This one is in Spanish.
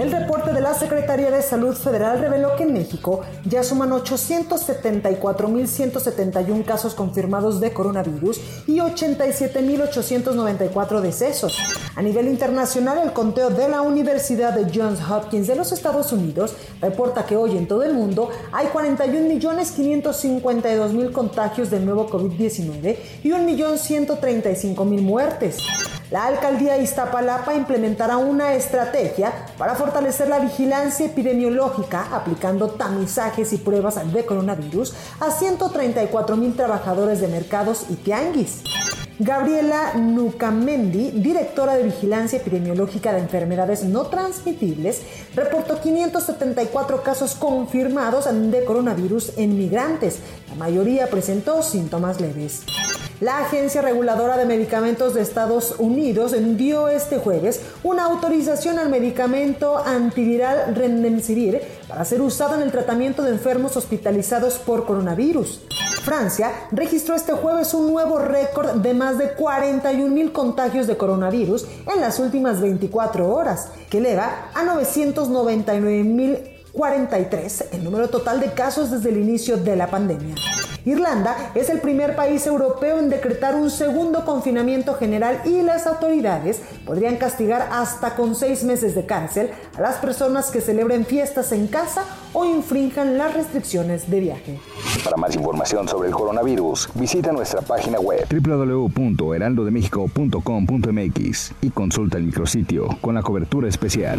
El reporte de la Secretaría de Salud Federal reveló que en México ya suman 874.171 casos confirmados de coronavirus y 87.894 decesos. A nivel internacional, el conteo de la Universidad de Johns Hopkins de los Estados Unidos reporta que hoy en todo el mundo hay 41.552.000 contagios del nuevo COVID-19 y 1.135.000 muertes. La alcaldía Iztapalapa implementará una estrategia para fortalecer la vigilancia epidemiológica aplicando tamizajes y pruebas de coronavirus a 134 mil trabajadores de mercados y tianguis. Gabriela Nucamendi, directora de Vigilancia Epidemiológica de Enfermedades No Transmitibles, reportó 574 casos confirmados de coronavirus en migrantes. La mayoría presentó síntomas leves. La Agencia Reguladora de Medicamentos de Estados Unidos dio este jueves una autorización al medicamento antiviral Remdesivir para ser usado en el tratamiento de enfermos hospitalizados por coronavirus. Francia registró este jueves un nuevo récord de más de 41 mil contagios de coronavirus en las últimas 24 horas, que eleva a 999 mil 43 el número total de casos desde el inicio de la pandemia. Irlanda es el primer país europeo en decretar un segundo confinamiento general y las autoridades podrían castigar hasta con seis meses de cárcel a las personas que celebren fiestas en casa o infrinjan las restricciones de viaje. Para más información sobre el coronavirus, visita nuestra página web www.heraldodemexico.com.mx y consulta el micrositio con la cobertura especial.